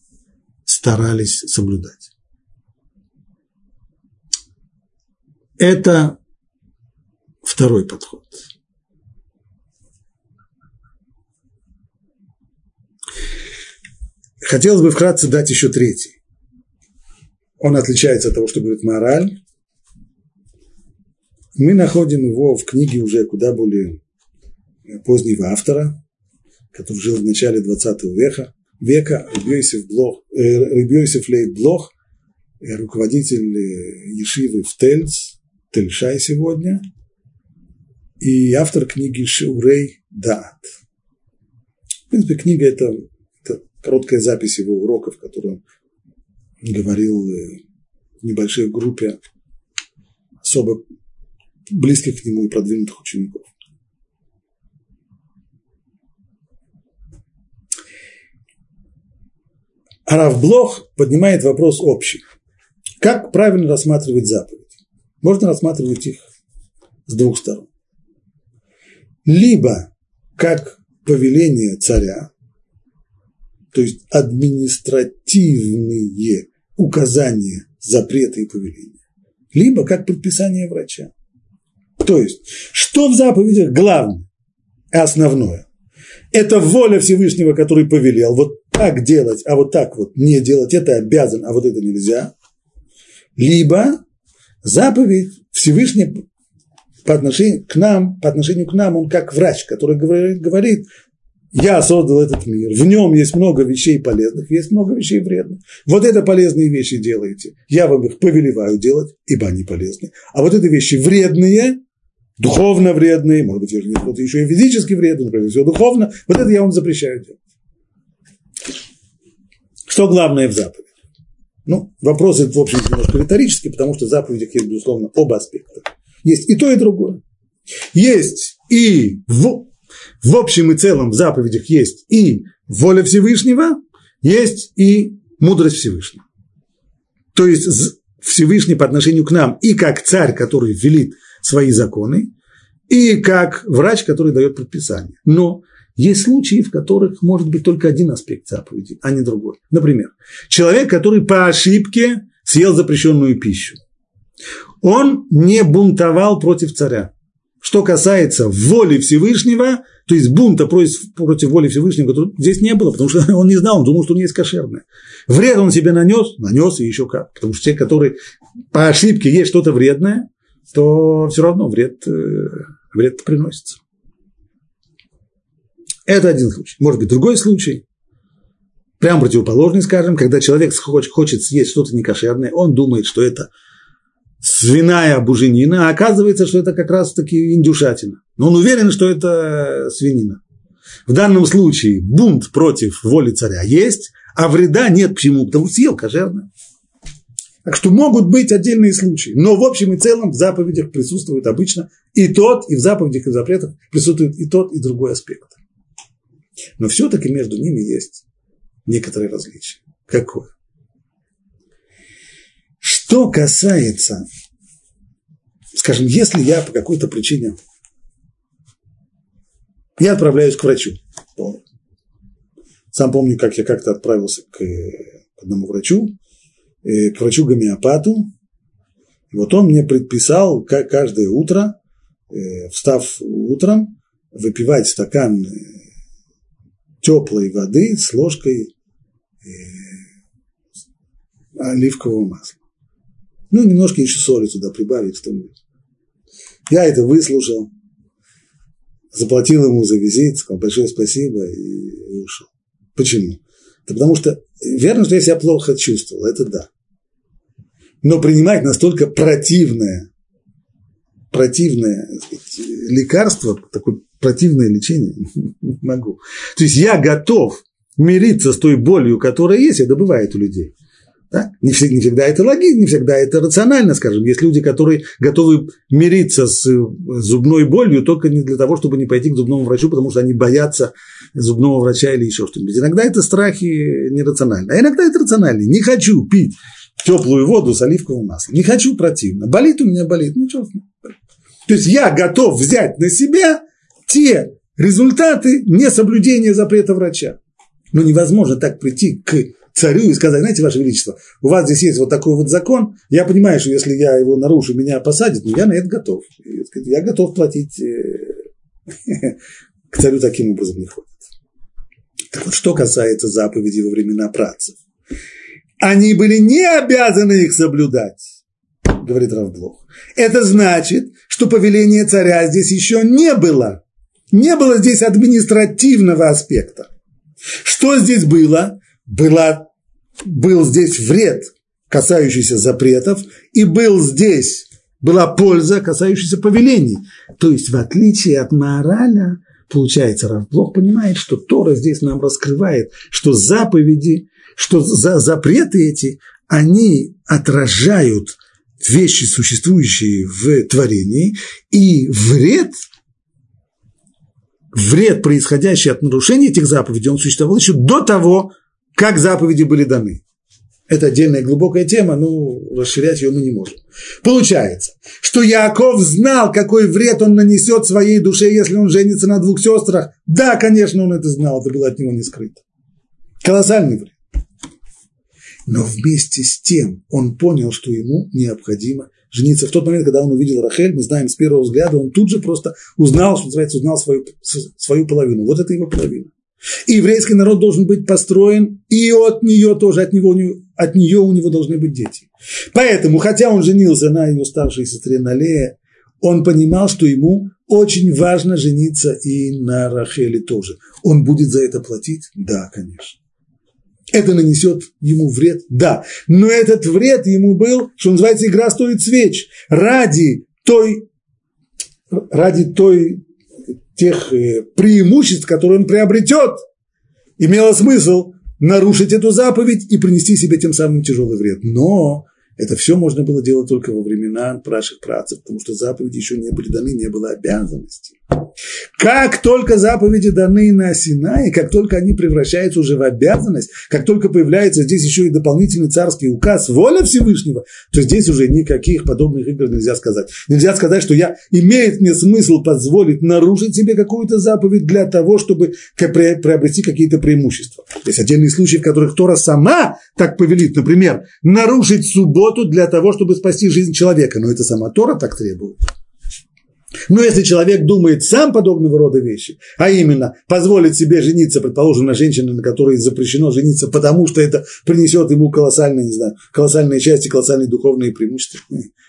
старались соблюдать. Это второй подход. Хотелось бы вкратце дать еще третий. Он отличается от того, что говорит мораль. Мы находим его в книге уже куда более позднего автора, который жил в начале 20 века, века э, Рыбьёйсев Лейт Блох, э, руководитель э, Ешивы в Тельц, Тельшай сегодня, и автор книги Шиурей Даат. В принципе, книга это короткая запись его уроков, которые он говорил в небольшой группе особо близких к нему и продвинутых учеников. Арав Блох поднимает вопрос общий. Как правильно рассматривать заповедь? Можно рассматривать их с двух сторон. Либо как повеление царя, то есть административные указания, запреты и повеления, либо как предписание врача. То есть, что в заповедях главное и основное? Это воля Всевышнего, который повелел, вот так делать, а вот так вот не делать, это обязан, а вот это нельзя. Либо заповедь Всевышний по отношению к нам, по отношению к нам, он как врач, который говорит, говорит я создал этот мир, в нем есть много вещей полезных, есть много вещей вредных. Вот это полезные вещи делаете, я вам их повелеваю делать, ибо они полезны. А вот это вещи вредные, духовно вредные, может быть, кто-то еще и физически вредный, например, все духовно, вот это я вам запрещаю делать. Что главное в заповеди? Ну, вопрос в общем, немножко риторический, потому что в заповедях есть, безусловно, оба аспекта. Есть и то, и другое. Есть и в, в общем и целом в заповедях есть и воля Всевышнего, есть и мудрость Всевышнего. То есть Всевышний по отношению к нам и как царь, который велит свои законы, и как врач, который дает предписание. Но есть случаи, в которых может быть только один аспект заповеди, а не другой. Например, человек, который по ошибке съел запрещенную пищу. Он не бунтовал против царя. Что касается воли Всевышнего, то есть бунта против, против воли Всевышнего, здесь не было, потому что он не знал, он думал, что он есть кошерное. Вред он себе нанес, нанес и еще как. Потому что те, которые по ошибке есть что-то вредное, то все равно вред, э, вред приносится. Это один случай. Может быть, другой случай. Прям противоположный, скажем, когда человек хочет съесть что-то некошерное, он думает, что это свиная буженина, а оказывается, что это как раз-таки индюшатина. Но он уверен, что это свинина. В данном случае бунт против воли царя есть, а вреда нет. Почему? Потому что съел кошерное. Так что могут быть отдельные случаи. Но в общем и целом в заповедях присутствует обычно и тот, и в заповедях и в запретах присутствует и тот, и другой аспект. Но все-таки между ними есть некоторые различия. Какое? Что касается, скажем, если я по какой-то причине, я отправляюсь к врачу. Сам помню, как я как-то отправился к одному врачу, э, к врачу-гомеопату. Вот он мне предписал как каждое утро, э, встав утром, выпивать стакан э, теплой воды с ложкой, оливкового масла. Ну, немножко еще соли туда прибавить, что -нибудь. Я это выслушал, заплатил ему за визит, сказал большое спасибо и ушел. Почему? Да потому что верно, что я себя плохо чувствовал, это да. Но принимать настолько противное, противное сказать, лекарство, такое противное лечение, не могу. То есть я готов мириться с той болью, которая есть, это бывает у людей. Да? Не, всегда, не всегда это логично, не всегда это рационально, скажем. Есть люди, которые готовы мириться с зубной болью только не для того, чтобы не пойти к зубному врачу, потому что они боятся зубного врача или еще что-нибудь. Иногда это страхи нерациональны, а иногда это рационально. Не хочу пить теплую воду с оливковым маслом. Не хочу противно. Болит у меня, болит. Ну, что То есть я готов взять на себя те результаты несоблюдения запрета врача. Но невозможно так прийти к царю и сказать, знаете, Ваше Величество, у вас здесь есть вот такой вот закон, я понимаю, что если я его нарушу, меня посадят, но я на это готов. Я готов платить э, к царю таким образом не ходит. Так вот, что касается заповедей во времена працев. Они были не обязаны их соблюдать, говорит Равблох. Это значит, что повеление царя здесь еще не было. Не было здесь административного аспекта. Что здесь было? Была был здесь вред, касающийся запретов, и был здесь, была польза, касающаяся повелений. То есть, в отличие от мораля, получается, Равблох понимает, что Тора здесь нам раскрывает, что заповеди, что за, запреты эти, они отражают вещи, существующие в творении, и вред, вред, происходящий от нарушения этих заповедей, он существовал еще до того, как заповеди были даны. Это отдельная глубокая тема, но расширять ее мы не можем. Получается, что Яков знал, какой вред он нанесет своей душе, если он женится на двух сестрах. Да, конечно, он это знал, это было от него не скрыто. Колоссальный вред. Но вместе с тем он понял, что ему необходимо жениться. В тот момент, когда он увидел Рахель, мы знаем с первого взгляда, он тут же просто узнал, что называется, узнал свою, свою половину. Вот это его половина. И еврейский народ должен быть построен, и от нее тоже, от, него, от нее у него должны быть дети. Поэтому, хотя он женился на ее старшей сестре Налее, он понимал, что ему очень важно жениться и на Рахеле тоже. Он будет за это платить? Да, конечно. Это нанесет ему вред? Да. Но этот вред ему был, что называется, игра стоит свеч. Ради той, ради той тех э, преимуществ, которые он приобретет, имело смысл нарушить эту заповедь и принести себе тем самым тяжелый вред. Но это все можно было делать только во времена наших працев, потому что заповеди еще не были даны, не было обязанности. Как только заповеди даны на Синае, как только они превращаются уже в обязанность, как только появляется здесь еще и дополнительный царский указ, воля Всевышнего, то здесь уже никаких подобных игр нельзя сказать. Нельзя сказать, что я, имеет мне смысл позволить нарушить себе какую-то заповедь для того, чтобы приобрести какие-то преимущества. Есть отдельные случаи, в которых Тора сама так повелит, например, нарушить субботу для того, чтобы спасти жизнь человека, но это сама Тора так требует. Но если человек думает сам подобного рода вещи, а именно позволит себе жениться, предположим, на женщине, на которой запрещено жениться, потому что это принесет ему колоссальные, не знаю, колоссальные части, колоссальные духовные преимущества,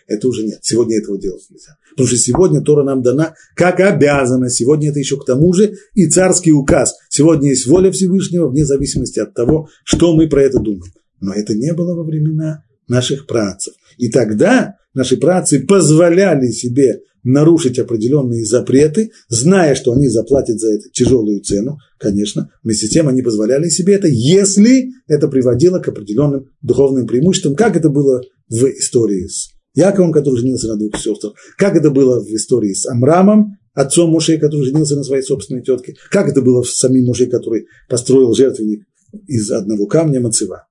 это уже нет. Сегодня этого делать нельзя. Потому что сегодня Тора нам дана как обязанность. Сегодня это еще к тому же и царский указ. Сегодня есть воля Всевышнего вне зависимости от того, что мы про это думаем. Но это не было во времена наших працев. И тогда наши працы позволяли себе нарушить определенные запреты, зная, что они заплатят за это тяжелую цену, конечно, вместе с тем они позволяли себе это, если это приводило к определенным духовным преимуществам, как это было в истории с Яковом, который женился на двух сестрах, как это было в истории с Амрамом, отцом Моше, который женился на своей собственной тетке, как это было с самим Моше, который построил жертвенник из одного камня Мацева.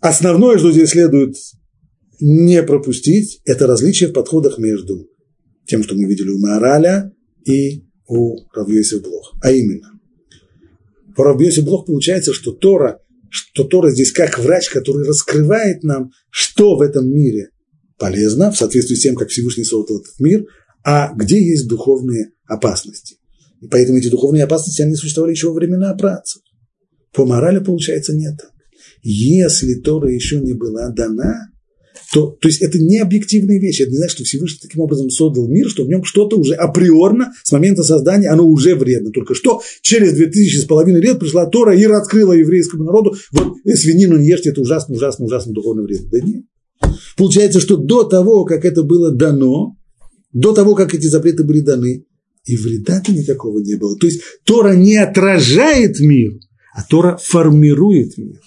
Основное, что здесь следует не пропустить, это различие в подходах между тем, что мы видели у Маораля и у Равьёси Блох. А именно, по Равьёси Блох получается, что Тора, что Тора здесь как врач, который раскрывает нам, что в этом мире полезно, в соответствии с тем, как Всевышний создал этот мир, а где есть духовные опасности. И поэтому эти духовные опасности, они существовали еще во времена працев. По морали, получается, нет так. если Тора еще не была дана, то, то есть это не объективные вещи. Это не значит, что Всевышний таким образом создал мир, что в нем что-то уже априорно с момента создания, оно уже вредно. Только что через две тысячи с половиной лет пришла Тора и раскрыла еврейскому народу, вот свинину не ешьте, это ужасно, ужасно, ужасно духовно вредно. Да нет. Получается, что до того, как это было дано, до того, как эти запреты были даны, и вреда-то никакого не было. То есть Тора не отражает мир, а Тора формирует мир.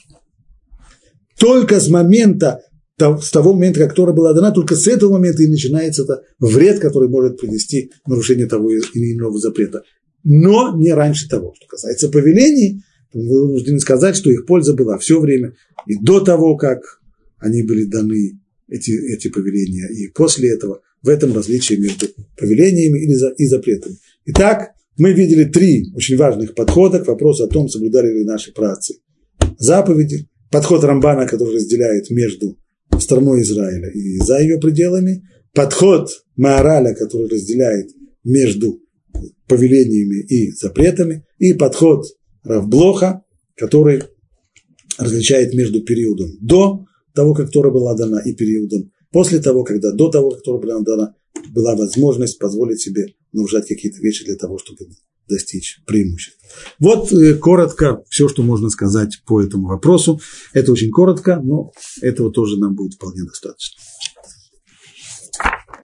Только с момента, с того момента, как Тора была дана, только с этого момента и начинается это вред, который может принести нарушение того или иного запрета. Но не раньше того. Что касается повелений, вы вынуждены сказать, что их польза была все время, и до того, как они были даны, эти, эти повеления, и после этого. В этом различие между повелениями и запретами. Итак, мы видели три очень важных подхода к вопросу о том, соблюдали ли наши працы заповеди. Подход Рамбана, который разделяет между страной Израиля и за ее пределами. Подход Маараля, который разделяет между повелениями и запретами. И подход Равблоха, который различает между периодом до того, как Тора была дана, и периодом после того, когда до того, как Тора была дана, была возможность позволить себе нарушать какие-то вещи для того, чтобы достичь преимуществ. Вот э, коротко все, что можно сказать по этому вопросу. Это очень коротко, но этого тоже нам будет вполне достаточно.